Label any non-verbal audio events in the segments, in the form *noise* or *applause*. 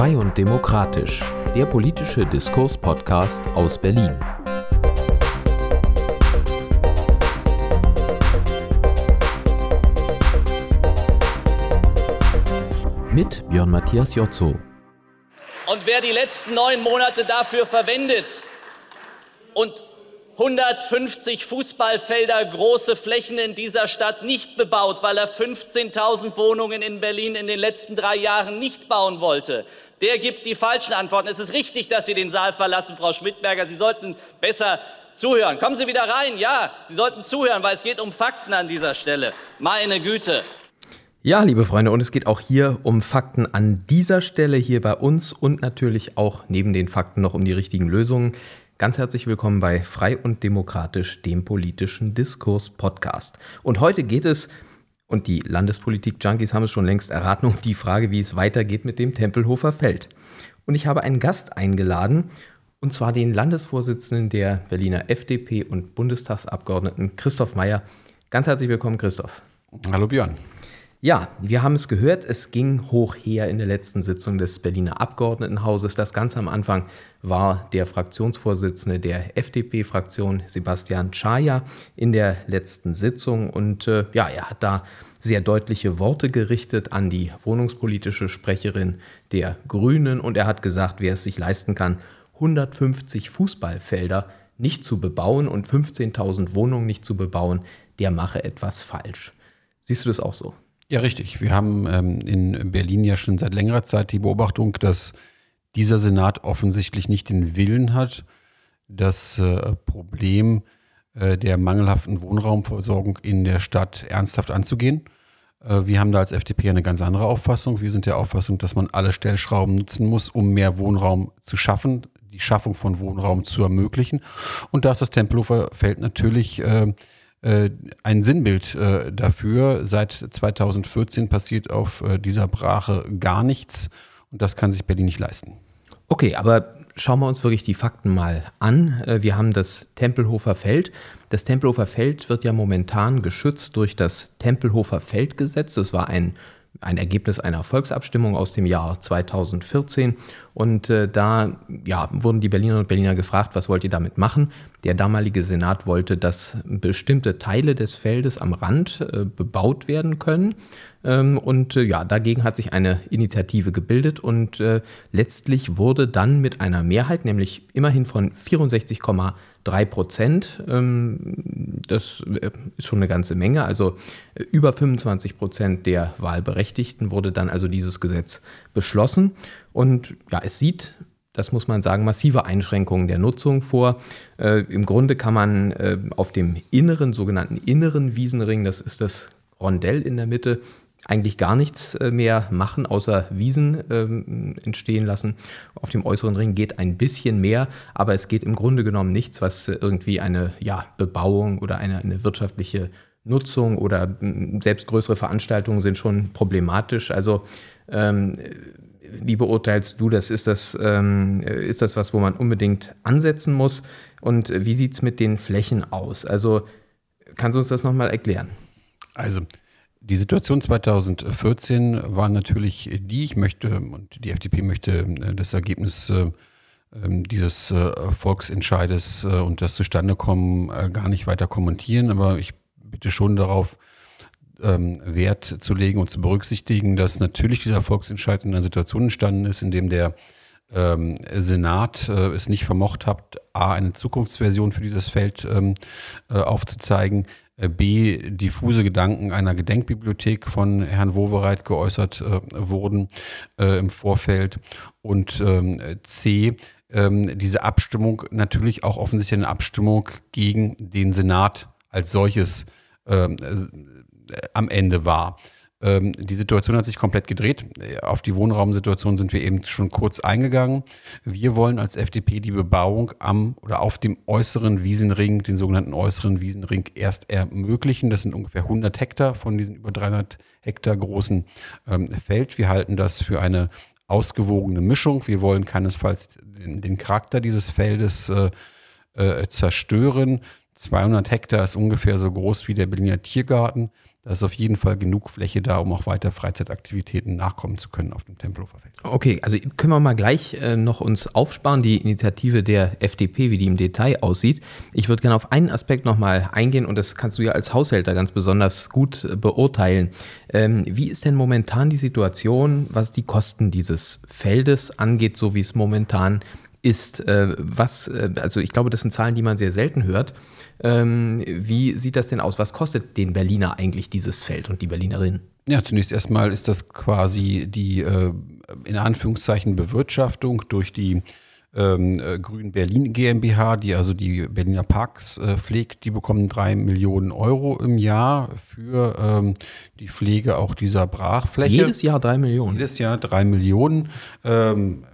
Frei und Demokratisch, der politische Diskurs-Podcast aus Berlin. Mit Björn Matthias Jotzo. Und wer die letzten neun Monate dafür verwendet und 150 Fußballfelder große Flächen in dieser Stadt nicht bebaut, weil er 15.000 Wohnungen in Berlin in den letzten drei Jahren nicht bauen wollte. Der gibt die falschen Antworten. Es ist richtig, dass Sie den Saal verlassen, Frau Schmidberger. Sie sollten besser zuhören. Kommen Sie wieder rein. Ja, Sie sollten zuhören, weil es geht um Fakten an dieser Stelle. Meine Güte. Ja, liebe Freunde, und es geht auch hier um Fakten an dieser Stelle hier bei uns und natürlich auch neben den Fakten noch um die richtigen Lösungen. Ganz herzlich willkommen bei Frei und Demokratisch, dem politischen Diskurs-Podcast. Und heute geht es, und die Landespolitik-Junkies haben es schon längst erraten, um die Frage, wie es weitergeht mit dem Tempelhofer Feld. Und ich habe einen Gast eingeladen, und zwar den Landesvorsitzenden der Berliner FDP und Bundestagsabgeordneten Christoph Meyer. Ganz herzlich willkommen, Christoph. Hallo Björn. Ja, wir haben es gehört, es ging hoch her in der letzten Sitzung des Berliner Abgeordnetenhauses. Das ganz am Anfang war der Fraktionsvorsitzende der FDP-Fraktion, Sebastian Czaja, in der letzten Sitzung. Und äh, ja, er hat da sehr deutliche Worte gerichtet an die wohnungspolitische Sprecherin der Grünen. Und er hat gesagt, wer es sich leisten kann, 150 Fußballfelder nicht zu bebauen und 15.000 Wohnungen nicht zu bebauen, der mache etwas falsch. Siehst du das auch so? Ja, richtig. Wir haben ähm, in Berlin ja schon seit längerer Zeit die Beobachtung, dass dieser Senat offensichtlich nicht den Willen hat, das äh, Problem äh, der mangelhaften Wohnraumversorgung in der Stadt ernsthaft anzugehen. Äh, wir haben da als FDP eine ganz andere Auffassung. Wir sind der Auffassung, dass man alle Stellschrauben nutzen muss, um mehr Wohnraum zu schaffen, die Schaffung von Wohnraum zu ermöglichen. Und da ist das Tempelhofer Feld natürlich äh, äh, ein Sinnbild äh, dafür. Seit 2014 passiert auf äh, dieser Brache gar nichts und das kann sich Berlin nicht leisten. Okay, aber schauen wir uns wirklich die Fakten mal an. Äh, wir haben das Tempelhofer Feld. Das Tempelhofer Feld wird ja momentan geschützt durch das Tempelhofer Feldgesetz. Das war ein ein Ergebnis einer Volksabstimmung aus dem Jahr 2014. Und äh, da ja, wurden die Berlinerinnen und Berliner gefragt, was wollt ihr damit machen? Der damalige Senat wollte, dass bestimmte Teile des Feldes am Rand äh, bebaut werden können. Ähm, und äh, ja, dagegen hat sich eine Initiative gebildet und äh, letztlich wurde dann mit einer Mehrheit, nämlich immerhin von 64,8 3 Prozent. Ähm, das äh, ist schon eine ganze Menge. Also äh, über 25 Prozent der Wahlberechtigten wurde dann also dieses Gesetz beschlossen. Und ja, es sieht das muss man sagen, massive Einschränkungen der Nutzung vor. Äh, Im Grunde kann man auf dem inneren, sogenannten inneren Wiesenring, das ist das Rondell in der Mitte, eigentlich gar nichts äh, mehr machen, außer Wiesen ähm, entstehen lassen. Auf dem äußeren Ring geht ein bisschen mehr, aber es geht im Grunde genommen nichts, was irgendwie eine ja, Bebauung oder eine, eine wirtschaftliche Nutzung oder selbst größere Veranstaltungen sind schon problematisch. Also ähm, wie beurteilst du das? Ist das, ähm, ist das was, wo man unbedingt ansetzen muss? Und wie sieht es mit den Flächen aus? Also kannst du uns das nochmal erklären? Also die Situation 2014 war natürlich die, ich möchte und die FDP möchte äh, das Ergebnis äh, ähm, dieses äh, Volksentscheides und das Zustandekommen gar nicht weiter kommentieren, aber ich bitte schon darauf, ähm, Wert zu legen und zu berücksichtigen, dass natürlich dieser Volksentscheid in einer Situation entstanden ist, in dem der ähm, Senat äh, es nicht vermocht hat, A, eine Zukunftsversion für dieses Feld ähm, äh, aufzuzeigen, B, diffuse Gedanken einer Gedenkbibliothek von Herrn Wowereit geäußert äh, wurden äh, im Vorfeld und ähm, C, ähm, diese Abstimmung natürlich auch offensichtlich eine Abstimmung gegen den Senat als solches ähm, äh, am Ende war. Ähm, die Situation hat sich komplett gedreht. Auf die Wohnraumsituation sind wir eben schon kurz eingegangen. Wir wollen als FDP die Bebauung am oder auf dem äußeren Wiesenring, den sogenannten äußeren Wiesenring, erst ermöglichen. Das sind ungefähr 100 Hektar von diesem über 300 Hektar großen ähm, Feld. Wir halten das für eine ausgewogene Mischung. Wir wollen keinesfalls den, den Charakter dieses Feldes äh, äh, zerstören. 200 Hektar ist ungefähr so groß wie der Berliner Tiergarten. Da ist auf jeden Fall genug Fläche da, um auch weiter Freizeitaktivitäten nachkommen zu können auf dem Tempelhofer Feld. Okay, also können wir mal gleich äh, noch uns aufsparen, die Initiative der FDP, wie die im Detail aussieht. Ich würde gerne auf einen Aspekt nochmal eingehen und das kannst du ja als Haushälter ganz besonders gut äh, beurteilen. Ähm, wie ist denn momentan die Situation, was die Kosten dieses Feldes angeht, so wie es momentan ist? Äh, was, äh, also ich glaube, das sind Zahlen, die man sehr selten hört. Ähm, wie sieht das denn aus? Was kostet den Berliner eigentlich dieses Feld und die Berlinerin? Ja, zunächst erstmal ist das quasi die äh, in Anführungszeichen Bewirtschaftung durch die ähm, äh, Grün Berlin GmbH, die also die Berliner Parks pflegt, die bekommen drei Millionen Euro im Jahr für ähm, die Pflege auch dieser Brachfläche. Jedes Jahr drei Millionen. Jedes Jahr drei Millionen. Ähm,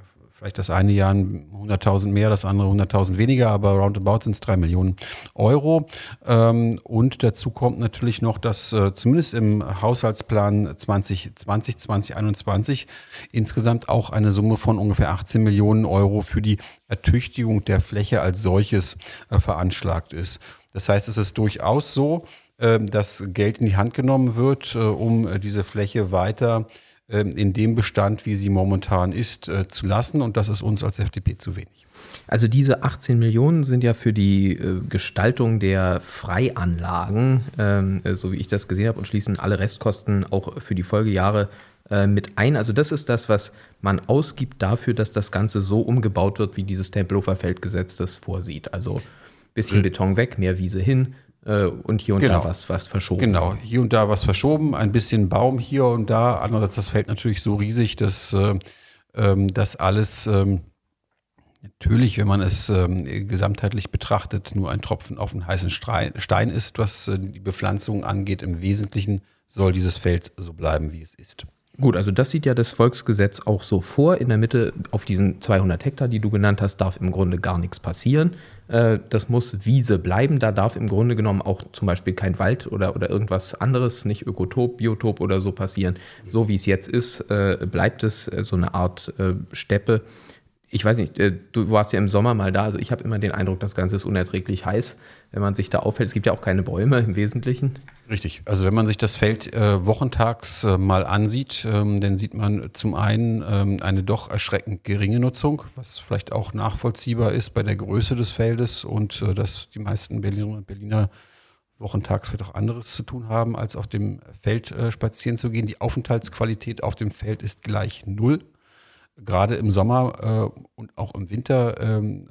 vielleicht das eine Jahr 100.000 mehr, das andere 100.000 weniger, aber roundabout sind es drei Millionen Euro. Ähm, und dazu kommt natürlich noch, dass äh, zumindest im Haushaltsplan 2020, 2021 insgesamt auch eine Summe von ungefähr 18 Millionen Euro für die Ertüchtigung der Fläche als solches äh, veranschlagt ist. Das heißt, es ist durchaus so, äh, dass Geld in die Hand genommen wird, äh, um äh, diese Fläche weiter ähm, in dem Bestand, wie sie momentan ist, äh, zu lassen. Und das ist uns als FDP zu wenig. Also diese 18 Millionen sind ja für die äh, Gestaltung der Freianlagen, ähm, äh, so wie ich das gesehen habe, und schließen alle Restkosten auch für die Folgejahre mit ein. Also das ist das, was man ausgibt dafür, dass das Ganze so umgebaut wird, wie dieses Tempelhofer Feldgesetz das vorsieht. Also bisschen Beton weg, mehr Wiese hin, äh, und hier und genau. da was, was verschoben. Genau, hier und da was verschoben, ein bisschen Baum hier und da. Andererseits das Feld natürlich so riesig, dass äh, ähm, das alles ähm, natürlich, wenn man es ähm, gesamtheitlich betrachtet, nur ein Tropfen auf einen heißen Stein ist, was äh, die Bepflanzung angeht. Im Wesentlichen soll dieses Feld so bleiben, wie es ist. Gut, also das sieht ja das Volksgesetz auch so vor. In der Mitte auf diesen 200 Hektar, die du genannt hast, darf im Grunde gar nichts passieren. Äh, das muss Wiese bleiben. Da darf im Grunde genommen auch zum Beispiel kein Wald oder, oder irgendwas anderes, nicht Ökotop, Biotop oder so passieren. So wie es jetzt ist, äh, bleibt es äh, so eine Art Steppe. Ich weiß nicht, du warst ja im Sommer mal da, also ich habe immer den Eindruck, das Ganze ist unerträglich heiß, wenn man sich da aufhält. Es gibt ja auch keine Bäume im Wesentlichen. Richtig. Also wenn man sich das Feld äh, wochentags äh, mal ansieht, ähm, dann sieht man zum einen ähm, eine doch erschreckend geringe Nutzung, was vielleicht auch nachvollziehbar ist bei der Größe des Feldes und äh, dass die meisten Berlinerinnen und Berliner wochentags vielleicht auch anderes zu tun haben, als auf dem Feld äh, spazieren zu gehen. Die Aufenthaltsqualität auf dem Feld ist gleich null. Gerade im Sommer äh, und auch im Winter ähm,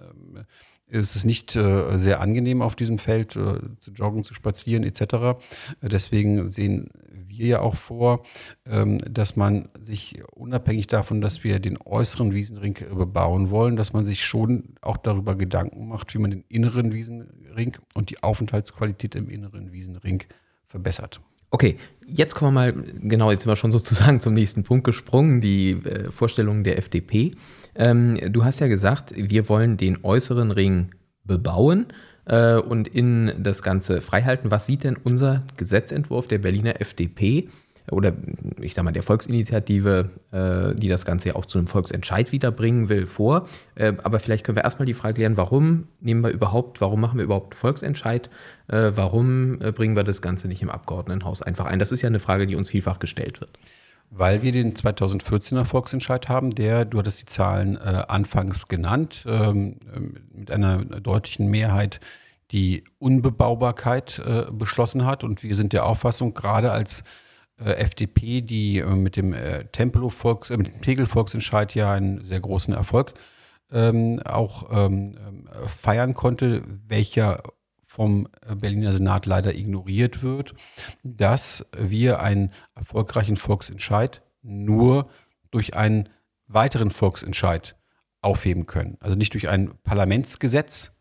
ist es nicht äh, sehr angenehm auf diesem Feld äh, zu joggen, zu spazieren etc. Deswegen sehen wir ja auch vor, ähm, dass man sich unabhängig davon, dass wir den äußeren Wiesenring bebauen wollen, dass man sich schon auch darüber Gedanken macht, wie man den inneren Wiesenring und die Aufenthaltsqualität im inneren Wiesenring verbessert. Okay, jetzt kommen wir mal, genau, jetzt sind wir schon sozusagen zum nächsten Punkt gesprungen, die äh, Vorstellung der FDP. Ähm, du hast ja gesagt, wir wollen den äußeren Ring bebauen äh, und in das Ganze freihalten. Was sieht denn unser Gesetzentwurf der Berliner FDP oder ich sag mal der Volksinitiative, äh, die das Ganze ja auch zu einem Volksentscheid wiederbringen will, vor? Äh, aber vielleicht können wir erstmal die Frage klären, warum nehmen wir überhaupt, warum machen wir überhaupt Volksentscheid? Äh, warum bringen wir das Ganze nicht im Abgeordnetenhaus einfach ein? Das ist ja eine Frage, die uns vielfach gestellt wird. Weil wir den 2014er Volksentscheid haben, der, du hattest die Zahlen äh, anfangs genannt, ähm, mit einer deutlichen Mehrheit die Unbebaubarkeit äh, beschlossen hat. Und wir sind der Auffassung, gerade als FDP, die äh, mit dem äh, Tempelhof Volks, äh, mit dem Tegel Volksentscheid ja einen sehr großen Erfolg ähm, auch ähm, äh, feiern konnte, welcher vom Berliner Senat leider ignoriert wird, dass wir einen erfolgreichen Volksentscheid nur durch einen weiteren Volksentscheid aufheben können. Also nicht durch ein Parlamentsgesetz,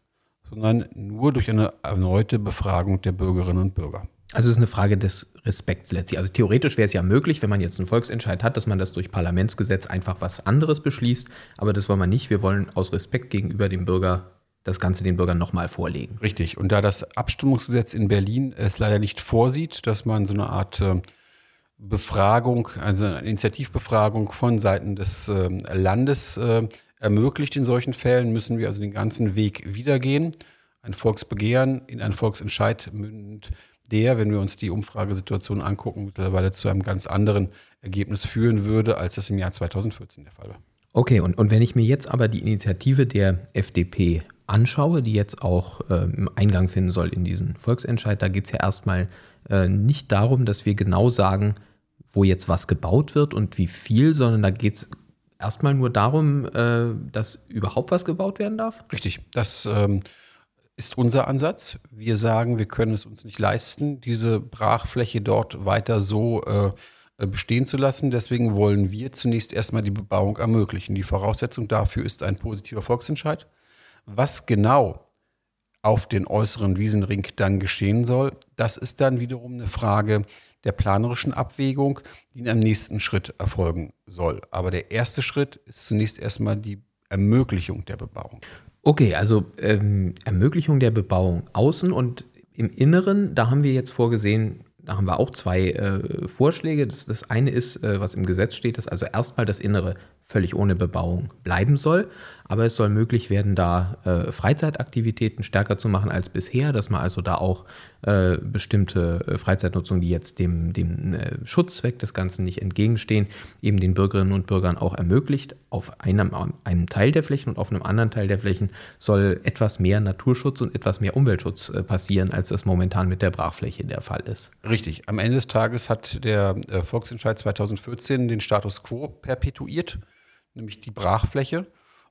sondern nur durch eine erneute Befragung der Bürgerinnen und Bürger. Also es ist eine Frage des Respekts letztlich. Also theoretisch wäre es ja möglich, wenn man jetzt einen Volksentscheid hat, dass man das durch Parlamentsgesetz einfach was anderes beschließt. Aber das wollen wir nicht. Wir wollen aus Respekt gegenüber dem Bürger das Ganze den Bürgern nochmal vorlegen. Richtig. Und da das Abstimmungsgesetz in Berlin es leider nicht vorsieht, dass man so eine Art äh, Befragung, also eine Initiativbefragung von Seiten des äh, Landes äh, ermöglicht in solchen Fällen, müssen wir also den ganzen Weg wiedergehen. Ein Volksbegehren in einen Volksentscheid mündend der, wenn wir uns die Umfragesituation angucken, mittlerweile zu einem ganz anderen Ergebnis führen würde, als das im Jahr 2014 der Fall war. Okay, und, und wenn ich mir jetzt aber die Initiative der FDP anschaue, die jetzt auch äh, Eingang finden soll in diesen Volksentscheid, da geht es ja erstmal äh, nicht darum, dass wir genau sagen, wo jetzt was gebaut wird und wie viel, sondern da geht es erstmal nur darum, äh, dass überhaupt was gebaut werden darf? Richtig. Das ähm, ist unser Ansatz. Wir sagen, wir können es uns nicht leisten, diese Brachfläche dort weiter so äh, bestehen zu lassen. Deswegen wollen wir zunächst erstmal die Bebauung ermöglichen. Die Voraussetzung dafür ist ein positiver Volksentscheid. Was genau auf den äußeren Wiesenring dann geschehen soll, das ist dann wiederum eine Frage der planerischen Abwägung, die in einem nächsten Schritt erfolgen soll. Aber der erste Schritt ist zunächst erstmal die Ermöglichung der Bebauung. Okay, also ähm, Ermöglichung der Bebauung außen und im Inneren, da haben wir jetzt vorgesehen, da haben wir auch zwei äh, Vorschläge. Das, das eine ist, äh, was im Gesetz steht, dass also erstmal das Innere völlig ohne Bebauung bleiben soll. Aber es soll möglich werden, da äh, Freizeitaktivitäten stärker zu machen als bisher, dass man also da auch äh, bestimmte äh, Freizeitnutzung, die jetzt dem, dem äh, Schutzzweck des Ganzen nicht entgegenstehen, eben den Bürgerinnen und Bürgern auch ermöglicht. Auf einem, einem Teil der Flächen und auf einem anderen Teil der Flächen soll etwas mehr Naturschutz und etwas mehr Umweltschutz äh, passieren, als das momentan mit der Brachfläche der Fall ist. Richtig. Am Ende des Tages hat der äh, Volksentscheid 2014 den Status quo perpetuiert nämlich die Brachfläche.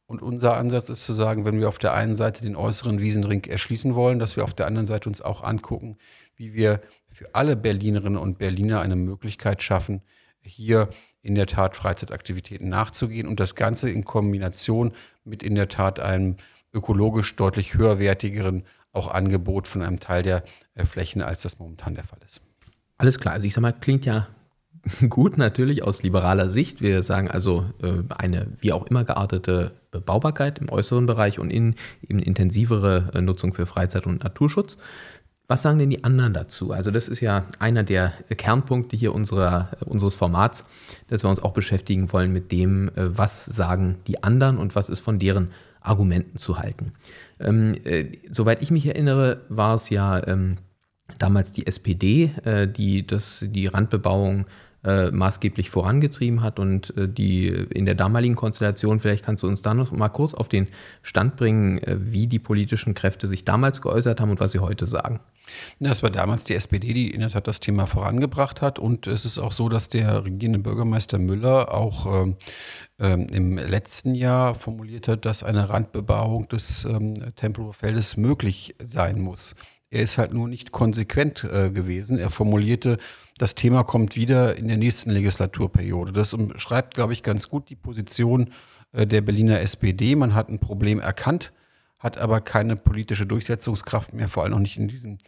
Und unser Ansatz ist zu sagen, wenn wir auf der einen Seite den äußeren Wiesenring erschließen wollen, dass wir auf der anderen Seite uns auch angucken, wie wir für alle Berlinerinnen und Berliner eine Möglichkeit schaffen, hier in der Tat Freizeitaktivitäten nachzugehen und das Ganze in Kombination mit in der Tat einem ökologisch deutlich höherwertigeren auch Angebot von einem Teil der äh, Flächen, als das momentan der Fall ist. Alles klar, also ich sag mal, klingt ja *laughs* gut natürlich aus liberaler Sicht. Wir sagen also äh, eine wie auch immer geartete Bebaubarkeit im äußeren Bereich und in eben intensivere äh, Nutzung für Freizeit und Naturschutz. Was sagen denn die anderen dazu? Also das ist ja einer der Kernpunkte hier unserer, unseres Formats, dass wir uns auch beschäftigen wollen mit dem, äh, was sagen die anderen und was ist von deren Argumenten zu halten. Ähm, äh, soweit ich mich erinnere, war es ja ähm, damals die SPD, äh, die das, die Randbebauung äh, maßgeblich vorangetrieben hat und äh, die in der damaligen Konstellation, vielleicht kannst du uns da noch mal kurz auf den Stand bringen, äh, wie die politischen Kräfte sich damals geäußert haben und was sie heute sagen. Das war damals die SPD, die in der Tat das Thema vorangebracht hat. Und es ist auch so, dass der regierende Bürgermeister Müller auch ähm, ähm im letzten Jahr formuliert hat, dass eine Randbebauung des ähm, Tempelhofer Feldes möglich sein muss. Er ist halt nur nicht konsequent äh, gewesen. Er formulierte, das Thema kommt wieder in der nächsten Legislaturperiode. Das umschreibt, glaube ich, ganz gut die Position äh, der Berliner SPD. Man hat ein Problem erkannt, hat aber keine politische Durchsetzungskraft mehr, vor allem noch nicht in diesem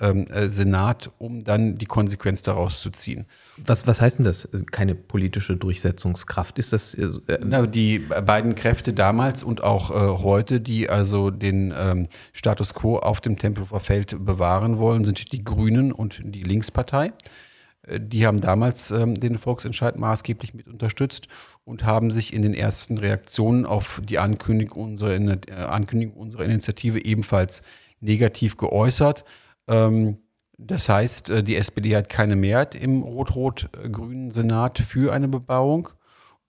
ähm, äh, Senat, um dann die Konsequenz daraus zu ziehen. Was, was heißt denn das, keine politische Durchsetzungskraft? Ist das. Äh, Na, die beiden Kräfte damals und auch äh, heute, die also den ähm, Status quo auf dem Tempelhofer Feld bewahren wollen, sind die Grünen und die Linkspartei. Äh, die haben damals ähm, den Volksentscheid maßgeblich mit unterstützt und haben sich in den ersten Reaktionen auf die Ankündigung unserer, äh, Ankündigung unserer Initiative ebenfalls negativ geäußert. Ähm, das heißt, äh, die SPD hat keine Mehrheit im rot-rot-grünen Senat für eine Bebauung.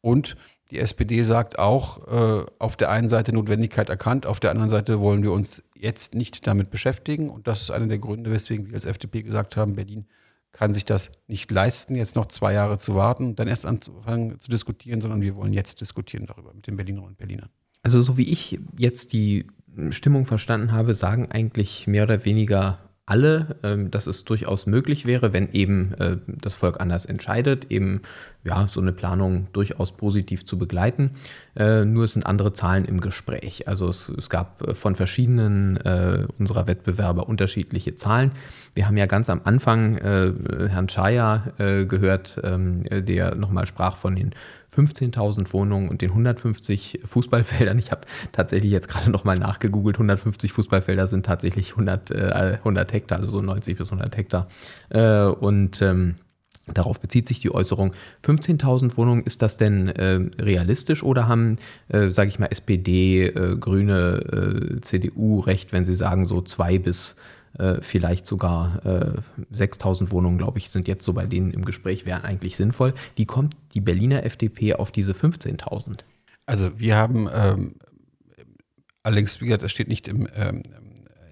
Und die SPD sagt auch, äh, auf der einen Seite Notwendigkeit erkannt, auf der anderen Seite wollen wir uns jetzt nicht damit beschäftigen. Und das ist einer der Gründe, weswegen wir als FDP gesagt haben, Berlin kann sich das nicht leisten, jetzt noch zwei Jahre zu warten und dann erst anzufangen zu diskutieren, sondern wir wollen jetzt diskutieren darüber mit den Berlinerinnen und Berlinern. Also so wie ich jetzt die Stimmung verstanden habe, sagen eigentlich mehr oder weniger alle, ähm, dass es durchaus möglich wäre, wenn eben äh, das Volk anders entscheidet, eben ja, so eine Planung durchaus positiv zu begleiten. Äh, nur es sind andere Zahlen im Gespräch. Also es, es gab äh, von verschiedenen äh, unserer Wettbewerber unterschiedliche Zahlen. Wir haben ja ganz am Anfang Herrn äh, gehört, ähm, der nochmal sprach von den 15.000 Wohnungen und den 150 Fußballfeldern. Ich habe tatsächlich jetzt gerade nochmal nachgegoogelt. 150 Fußballfelder sind tatsächlich 100, äh, 100 Hektar, also so 90 bis 100 Hektar. Äh, und ähm, Darauf bezieht sich die Äußerung. 15.000 Wohnungen, ist das denn äh, realistisch oder haben, äh, sage ich mal, SPD, äh, Grüne, äh, CDU recht, wenn sie sagen, so zwei bis äh, vielleicht sogar äh, 6000 Wohnungen, glaube ich, sind jetzt so bei denen im Gespräch, wären eigentlich sinnvoll. Wie kommt die Berliner FDP auf diese 15.000? Also wir haben ähm, allerdings, wie gesagt, das steht nicht im, ähm,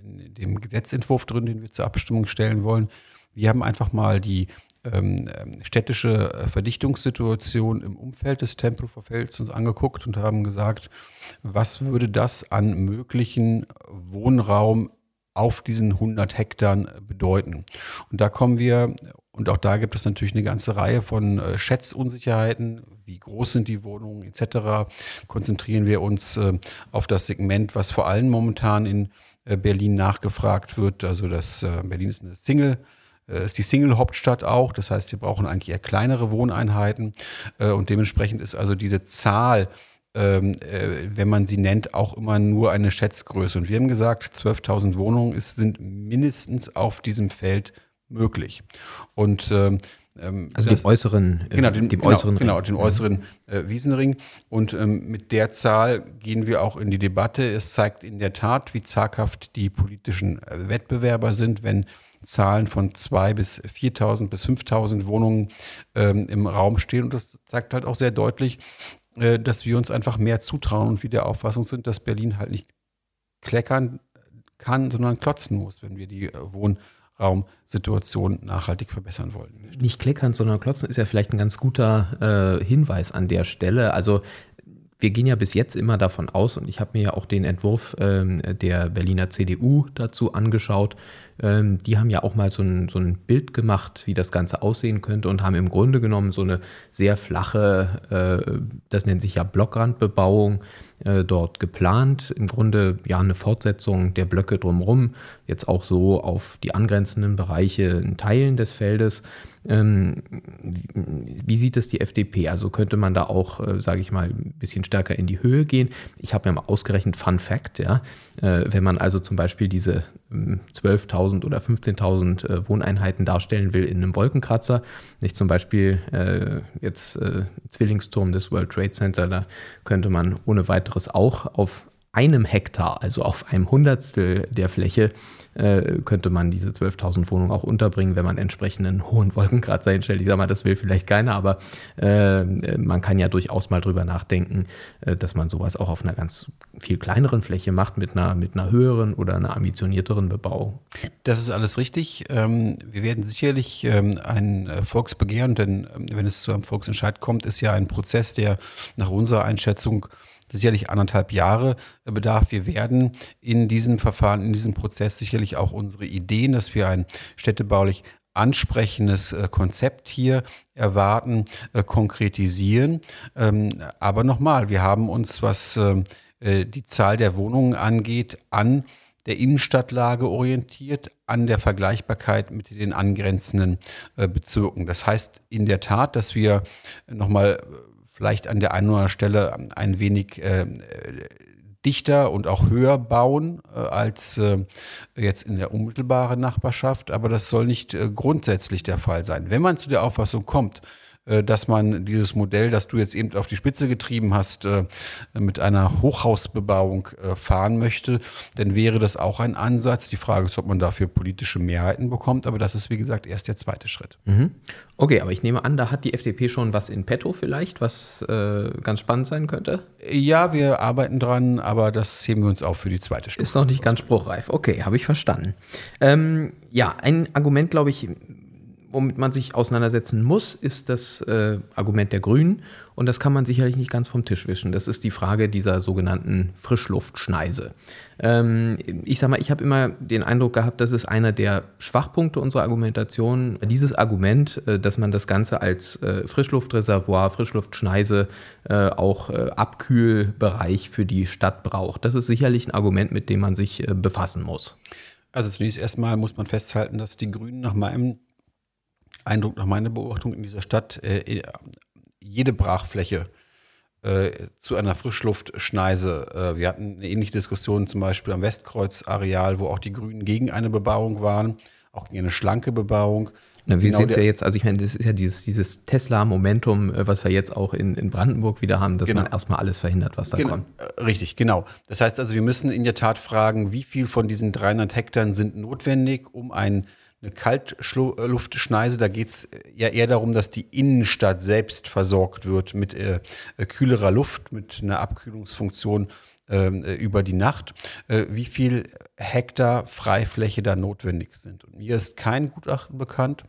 in dem Gesetzentwurf drin, den wir zur Abstimmung stellen wollen. Wir haben einfach mal die ähm, ähm städtische äh, Verdichtungssituation im Umfeld des Tempelhofer Felds uns angeguckt und haben gesagt, was würde das an möglichen Wohnraum auf diesen 100 Hektar bedeuten? Und da kommen wir, und auch da gibt es natürlich eine ganze Reihe von äh, Schätzunsicherheiten, wie groß sind die Wohnungen etc. Konzentrieren wir uns äh, auf das Segment, was vor allem momentan in äh, Berlin nachgefragt wird. Also das Berlin ist eine Single ist die Single-Hauptstadt auch. Das heißt, wir brauchen eigentlich eher kleinere Wohneinheiten. Und dementsprechend ist also diese Zahl, ähm, äh, wenn man sie nennt, auch immer nur eine Schätzgröße. Und wir haben gesagt, 12.000 Wohnungen ist, sind mindestens auf diesem Feld möglich. Und ähm, ähm also das, dem äußeren, äh, genau, dem, dem genau, äußeren genau, dem äußeren äh, Wiesenring. Und ähm, mit der Zahl gehen wir auch in die Debatte. Es zeigt in der Tat, wie zaghaft die politischen äh, Wettbewerber sind, wenn Zahlen von 2.000 bis 4.000 bis 5.000 Wohnungen ähm, im Raum stehen. Und das zeigt halt auch sehr deutlich, äh, dass wir uns einfach mehr zutrauen und wir der Auffassung sind, dass Berlin halt nicht kleckern kann, sondern klotzen muss, wenn wir die äh, Wohnraumsituation nachhaltig verbessern wollen. Nicht kleckern, sondern klotzen ist ja vielleicht ein ganz guter äh, Hinweis an der Stelle. Also wir gehen ja bis jetzt immer davon aus, und ich habe mir ja auch den Entwurf ähm, der Berliner CDU dazu angeschaut, ähm, die haben ja auch mal so ein, so ein Bild gemacht, wie das Ganze aussehen könnte und haben im Grunde genommen so eine sehr flache, äh, das nennt sich ja Blockrandbebauung, äh, dort geplant. Im Grunde ja eine Fortsetzung der Blöcke drumherum, jetzt auch so auf die angrenzenden Bereiche in Teilen des Feldes. Ähm, wie sieht es die FDP? Also könnte man da auch, äh, sage ich mal, ein bisschen stärker in die Höhe gehen? Ich habe mir mal ausgerechnet, Fun Fact, ja, äh, wenn man also zum Beispiel diese 12.000 ähm, oder 15.000 äh, Wohneinheiten darstellen will in einem Wolkenkratzer, nicht zum Beispiel äh, jetzt äh, Zwillingsturm des World Trade Center, da könnte man ohne weiteres auch auf einem Hektar, also auf einem Hundertstel der Fläche, äh, könnte man diese 12.000 Wohnungen auch unterbringen, wenn man entsprechenden hohen Wolkenkratzer hinstellt. Ich sage mal, das will vielleicht keiner, aber äh, man kann ja durchaus mal drüber nachdenken, äh, dass man sowas auch auf einer ganz viel kleineren Fläche macht, mit einer, mit einer höheren oder einer ambitionierteren Bebauung. Das ist alles richtig. Ähm, wir werden sicherlich ähm, ein Volksbegehren, denn ähm, wenn es zu einem Volksentscheid kommt, ist ja ein Prozess, der nach unserer Einschätzung sicherlich anderthalb Jahre bedarf. Wir werden in diesem Verfahren, in diesem Prozess sicherlich auch unsere Ideen, dass wir ein städtebaulich ansprechendes äh, Konzept hier erwarten, äh, konkretisieren. Ähm, aber nochmal, wir haben uns, was ähm, äh, die Zahl der Wohnungen angeht, an der Innenstadtlage orientiert, an der Vergleichbarkeit mit den angrenzenden Bezirken. Das heißt in der Tat, dass wir nochmal vielleicht an der einen oder anderen Stelle ein wenig äh, dichter und auch höher bauen äh, als äh, jetzt in der unmittelbaren Nachbarschaft. Aber das soll nicht äh, grundsätzlich der Fall sein. Wenn man zu der Auffassung kommt, dass man dieses Modell, das du jetzt eben auf die Spitze getrieben hast, äh, mit einer Hochhausbebauung äh, fahren möchte, dann wäre das auch ein Ansatz. Die Frage ist, ob man dafür politische Mehrheiten bekommt, aber das ist, wie gesagt, erst der zweite Schritt. Mhm. Okay, aber ich nehme an, da hat die FDP schon was in petto vielleicht, was äh, ganz spannend sein könnte? Ja, wir arbeiten dran, aber das heben wir uns auf für die zweite Stufe. Ist noch nicht ganz spruchreif. Okay, habe ich verstanden. Ähm, ja, ein Argument, glaube ich, womit man sich auseinandersetzen muss, ist das äh, Argument der Grünen. Und das kann man sicherlich nicht ganz vom Tisch wischen. Das ist die Frage dieser sogenannten Frischluftschneise. Ähm, ich sage mal, ich habe immer den Eindruck gehabt, das ist einer der Schwachpunkte unserer Argumentation. Dieses Argument, äh, dass man das Ganze als äh, Frischluftreservoir, Frischluftschneise, äh, auch äh, Abkühlbereich für die Stadt braucht. Das ist sicherlich ein Argument, mit dem man sich äh, befassen muss. Also zunächst erstmal muss man festhalten, dass die Grünen nach meinem Eindruck nach meiner Beobachtung in dieser Stadt äh, äh, jede Brachfläche äh, zu einer Frischluftschneise. Äh, wir hatten eine ähnliche Diskussion zum Beispiel am Westkreuz-Areal, wo auch die Grünen gegen eine Bebauung waren, auch gegen eine schlanke Bebauung. Na, wir genau sehen es ja jetzt, also ich meine, das ist ja dieses, dieses Tesla-Momentum, äh, was wir jetzt auch in, in Brandenburg wieder haben, dass genau. man erstmal alles verhindert, was da genau. kommt. Äh, richtig, genau. Das heißt also, wir müssen in der Tat fragen, wie viel von diesen 300 Hektar sind notwendig, um ein, eine Kaltluftschneise, da geht es ja eher darum, dass die Innenstadt selbst versorgt wird mit äh, kühlerer Luft, mit einer Abkühlungsfunktion ähm, äh, über die Nacht, äh, wie viel Hektar Freifläche da notwendig sind. Und mir ist kein Gutachten bekannt,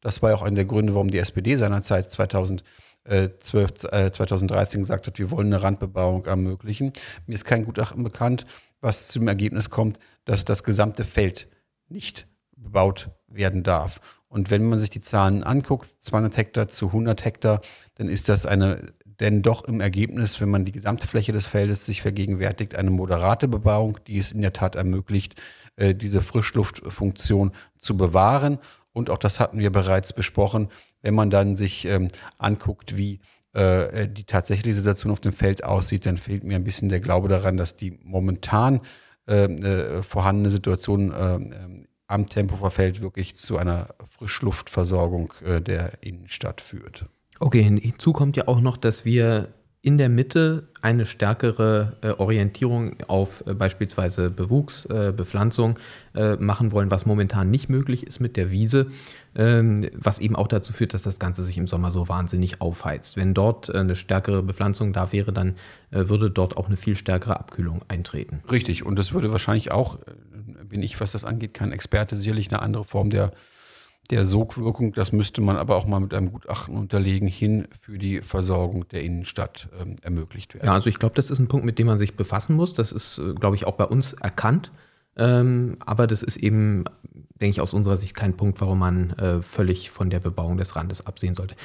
das war ja auch einer der Gründe, warum die SPD seinerzeit 2012, äh, 2013 gesagt hat, wir wollen eine Randbebauung ermöglichen. Mir ist kein Gutachten bekannt, was zum Ergebnis kommt, dass das gesamte Feld nicht bebaut werden darf. Und wenn man sich die Zahlen anguckt, 200 Hektar zu 100 Hektar, dann ist das eine, denn doch im Ergebnis, wenn man die Gesamtfläche des Feldes sich vergegenwärtigt, eine moderate Bebauung, die es in der Tat ermöglicht, äh, diese Frischluftfunktion zu bewahren und auch das hatten wir bereits besprochen, wenn man dann sich ähm, anguckt, wie äh, die tatsächliche Situation auf dem Feld aussieht, dann fehlt mir ein bisschen der Glaube daran, dass die momentan ähm, äh, vorhandene Situation äh, am Tempelhofer Feld wirklich zu einer Frischluftversorgung äh, der Innenstadt führt. Okay, hinzu kommt ja auch noch, dass wir in der Mitte eine stärkere äh, Orientierung auf äh, beispielsweise Bewuchs, äh, Bepflanzung äh, machen wollen, was momentan nicht möglich ist mit der Wiese, ähm, was eben auch dazu führt, dass das Ganze sich im Sommer so wahnsinnig aufheizt. Wenn dort äh, eine stärkere Bepflanzung da wäre, dann äh, würde dort auch eine viel stärkere Abkühlung eintreten. Richtig, und das würde wahrscheinlich auch, bin ich, was das angeht, kein Experte, sicherlich eine andere Form der der Sogwirkung. Das müsste man aber auch mal mit einem Gutachten unterlegen, hin für die Versorgung der Innenstadt ähm, ermöglicht werden. Ja, also ich glaube, das ist ein Punkt, mit dem man sich befassen muss. Das ist, äh, glaube ich, auch bei uns erkannt. Ähm, aber das ist eben, denke ich, aus unserer Sicht kein Punkt, warum man äh, völlig von der Bebauung des Randes absehen sollte.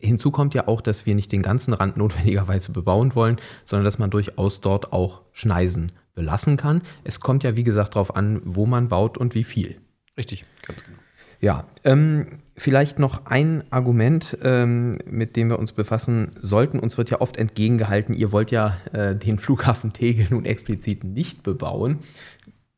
Hinzu kommt ja auch, dass wir nicht den ganzen Rand *laughs* notwendigerweise bebauen wollen, sondern dass man durchaus dort auch Schneisen belassen kann. Es kommt ja, wie gesagt, darauf an, wo man baut und wie viel. Richtig, ganz genau. Ja, ähm, vielleicht noch ein Argument, ähm, mit dem wir uns befassen sollten. Uns wird ja oft entgegengehalten, ihr wollt ja äh, den Flughafen Tegel nun explizit nicht bebauen.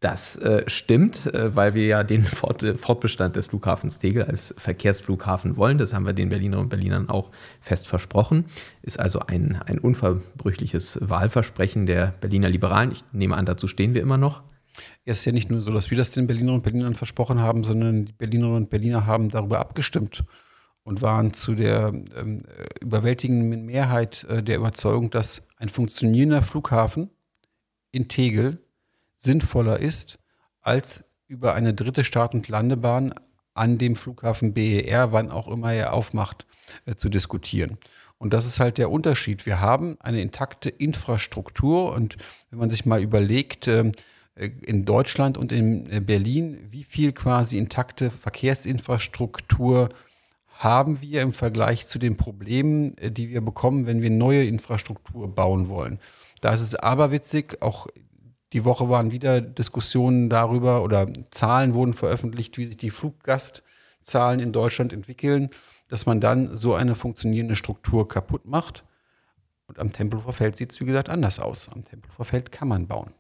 Das äh, stimmt, äh, weil wir ja den *laughs* Fort, Fortbestand des Flughafens Tegel als Verkehrsflughafen wollen. Das haben wir den Berlinerinnen und Berlinern auch fest versprochen. Ist also ein, ein unverbrüchliches Wahlversprechen der Berliner Liberalen. Ich nehme an, dazu stehen wir immer noch. Es ist ja nicht nur so, dass wir das den Berlinerinnen und Berlinern versprochen haben, sondern die Berlinerinnen und Berliner haben darüber abgestimmt und waren zu der ähm, überwältigenden Mehrheit äh, der Überzeugung, dass ein funktionierender Flughafen in Tegel sinnvoller ist, als über eine dritte Start- und Landebahn an dem Flughafen BER, wann auch immer er aufmacht, äh, zu diskutieren. Und das ist halt der Unterschied. Wir haben eine intakte Infrastruktur und wenn man sich mal überlegt, äh, äh, in Deutschland und in äh, Berlin, wie viel quasi intakte Verkehrsinfrastruktur haben wir im Vergleich zu den Problemen, äh, die wir bekommen, wenn wir neue Infrastruktur bauen wollen. Da ist es aberwitzig, auch die Woche waren wieder Diskussionen darüber oder Zahlen wurden veröffentlicht, wie sich die Fluggastzahlen in Deutschland entwickeln, dass man dann so eine funktionierende Struktur kaputt macht. Und am Tempelhofer Feld sieht es, wie gesagt, anders aus. Am Tempelhofer Feld kann man bauen.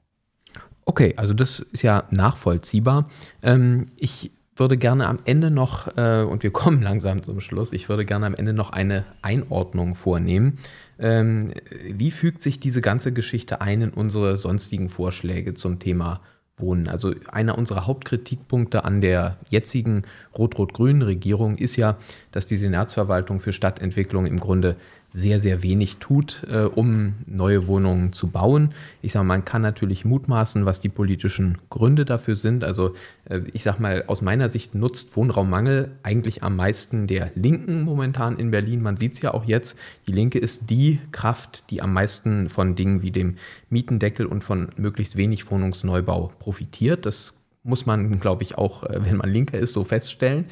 Okay, also das ist ja nachvollziehbar. Ähm, ich würde gerne am Ende noch, äh, und wir *laughs* kommen langsam zum Schluss, ich würde gerne am Ende noch eine Einordnung vornehmen. Ähm, wie fügt sich diese ganze Geschichte ein in unsere sonstigen Vorschläge zum Thema Wohnen? Also einer unserer Hauptkritikpunkte an der jetzigen rot-rot-grünen Regierung ist ja, dass die Senatsverwaltung für Stadtentwicklung im Grunde sehr, sehr wenig tut, äh, um neue Wohnungen zu bauen. Ich sage, man kann natürlich mutmaßen, was die politischen Gründe dafür sind. Also äh, ich sage mal, aus meiner Sicht nutzt Wohnraummangel eigentlich am meisten der Linken momentan in Berlin. Man sieht es ja auch jetzt. Die Linke ist die Kraft, die am meisten von Dingen wie dem Mietendeckel und von möglichst wenig Wohnungsneubau profitiert. Das muss man, glaube ich, auch, äh, wenn man Linker ist, so feststellen.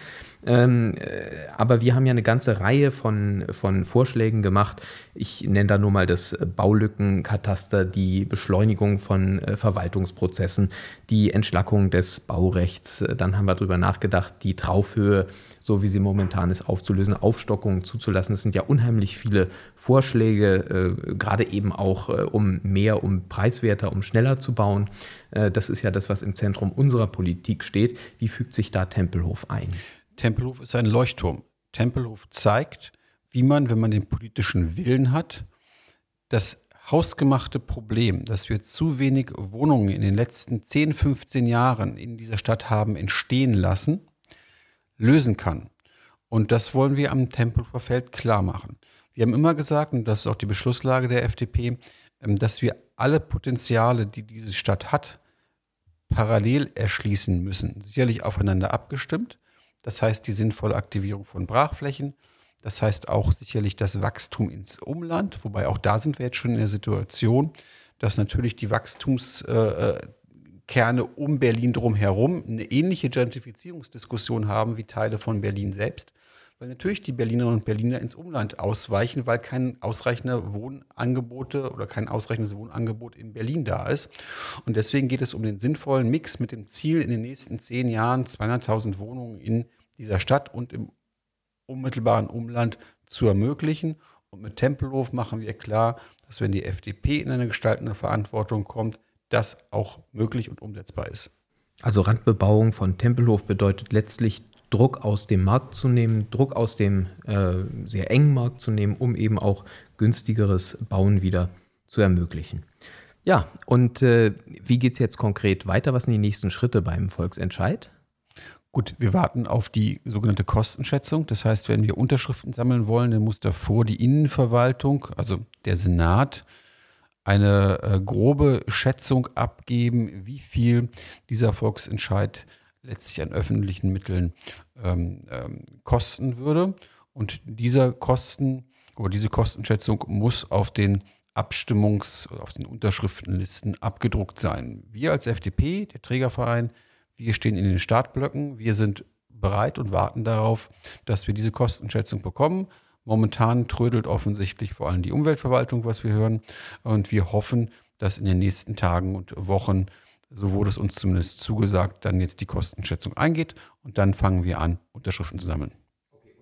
Ähm, äh, aber wir haben ja eine ganze Reihe von, von Vorschlägen gemacht. Ich nenne da nur mal das Baulückenkataster, die Beschleunigung von äh, Verwaltungsprozessen, die Entschlackung des Baurechts. Dann haben wir darüber nachgedacht, die Traufhöhe, so wie sie momentan ist, aufzulösen, Aufstockungen zuzulassen. Es sind ja unheimlich viele Vorschläge, äh, gerade eben auch äh, um mehr, um preiswerter, um schneller zu bauen. Äh, das ist ja das, was im Zentrum unserer Politik steht. Wie fügt sich da Tempelhof ein? Tempelhof ist ein Leuchtturm. Tempelhof zeigt, wie man, wenn man den politischen Willen hat, das hausgemachte Problem, dass wir zu wenig Wohnungen in den letzten 10, 15 Jahren in dieser Stadt haben entstehen lassen, lösen kann. Und das wollen wir am Tempelhofer Feld klar machen. Wir haben immer gesagt, und das ist auch die Beschlusslage der FDP, ähm, dass wir alle Potenziale, die diese Stadt hat, parallel erschließen müssen. Sicherlich aufeinander abgestimmt. Das heißt die sinnvolle Aktivierung von Brachflächen. Das heißt auch sicherlich das Wachstum ins Umland, wobei auch da sind wir jetzt schon in der Situation, dass natürlich die Wachstumskerne um Berlin drumherum eine ähnliche Gentrifizierungsdiskussion haben wie Teile von Berlin selbst weil natürlich die Berlinerinnen und Berliner ins Umland ausweichen, weil kein ausreichender Wohnangebote oder kein ausreichendes Wohnangebot in Berlin da ist. Und deswegen geht es um den sinnvollen Mix mit dem Ziel, in den nächsten zehn Jahren 200.000 Wohnungen in dieser Stadt und im unmittelbaren Umland zu ermöglichen. Und mit Tempelhof machen wir klar, dass wenn die FDP in eine gestaltende Verantwortung kommt, das auch möglich und umsetzbar ist. Also Randbebauung von Tempelhof bedeutet letztlich Druck aus dem Markt zu nehmen, Druck aus dem äh, sehr engen Markt zu nehmen, um eben auch günstigeres Bauen wieder zu ermöglichen. Ja, und äh, wie geht es jetzt konkret weiter? Was sind die nächsten Schritte beim Volksentscheid? Gut, wir warten auf die sogenannte Kostenschätzung. Das heißt, wenn wir Unterschriften sammeln wollen, dann muss davor die Innenverwaltung, also der Senat, eine äh, grobe Schätzung abgeben, wie viel dieser Volksentscheid letztlich an öffentlichen Mitteln ähm, ähm, kosten würde. Und dieser Kosten oder diese Kostenschätzung muss auf den Abstimmungs- oder auf den Unterschriftenlisten abgedruckt sein. Wir als FDP, der Trägerverein, wir stehen in den Startblöcken. Wir sind bereit und warten darauf, dass wir diese Kostenschätzung bekommen. Momentan trödelt offensichtlich vor allem die Umweltverwaltung, was wir hören. Und wir hoffen, dass in den nächsten Tagen und Wochen so wurde es uns zumindest zugesagt, dann jetzt die Kostenschätzung eingeht und dann fangen wir an, Unterschriften zu sammeln.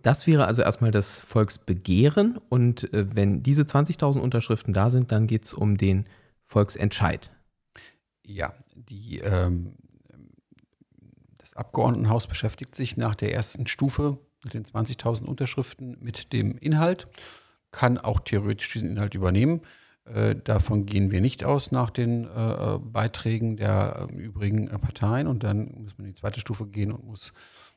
Das wäre also erstmal das Volksbegehren und äh, wenn diese 20.000 Unterschriften da sind, dann geht es um den Volksentscheid. Ja, die, ähm, das Abgeordnetenhaus beschäftigt sich nach der ersten Stufe mit den 20.000 Unterschriften mit dem Inhalt, kann auch theoretisch diesen Inhalt übernehmen. Äh, davon gehen wir nicht aus nach den äh, Beiträgen der äh, übrigen Parteien. Und dann muss man in die zweite Stufe gehen und muss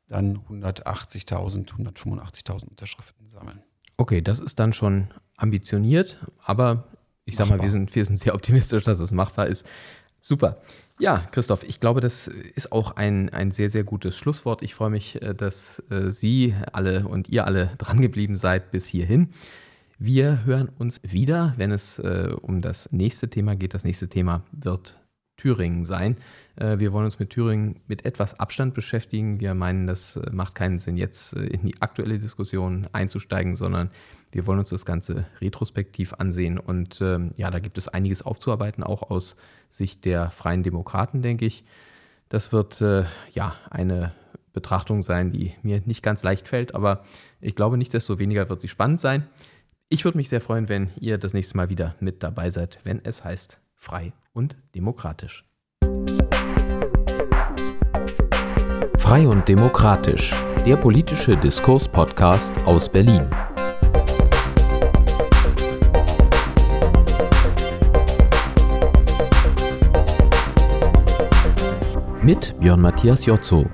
dann 180.000, 185.000 Unterschriften sammeln. Okay, das ist dann schon ambitioniert, aber ich sag mal, wir sind, wir sind sehr optimistisch, dass es machbar ist. Super. Ja, Christoph, ich glaube, das ist auch ein, ein sehr, sehr gutes Schlusswort. Ich freue mich, äh, dass Sie alle und ihr alle drangeblieben seid bis hierhin. Wir hören uns wieder, wenn es äh, um das nächste Thema geht. Das nächste Thema wird Thüringen sein. Äh, wir wollen uns mit Thüringen mit etwas Abstand beschäftigen. Wir meinen, das äh, macht keinen Sinn, jetzt äh, in die aktuelle Diskussion einzusteigen, sondern wir wollen uns das Ganze retrospektiv ansehen. Und ähm, ja, da gibt es einiges aufzuarbeiten, auch aus Sicht der Freien Demokraten, denke ich. Das wird äh, ja eine Betrachtung sein, die mir nicht ganz leicht fällt, aber ich glaube, nichtsdestoweniger wird sie spannend sein. Ich würde mich sehr freuen, wenn ihr das nächste Mal wieder mit dabei seid, wenn es heißt frei und demokratisch. Frei und demokratisch, der politische Diskurs-Podcast aus Berlin. Mit Björn Matthias Jotzo.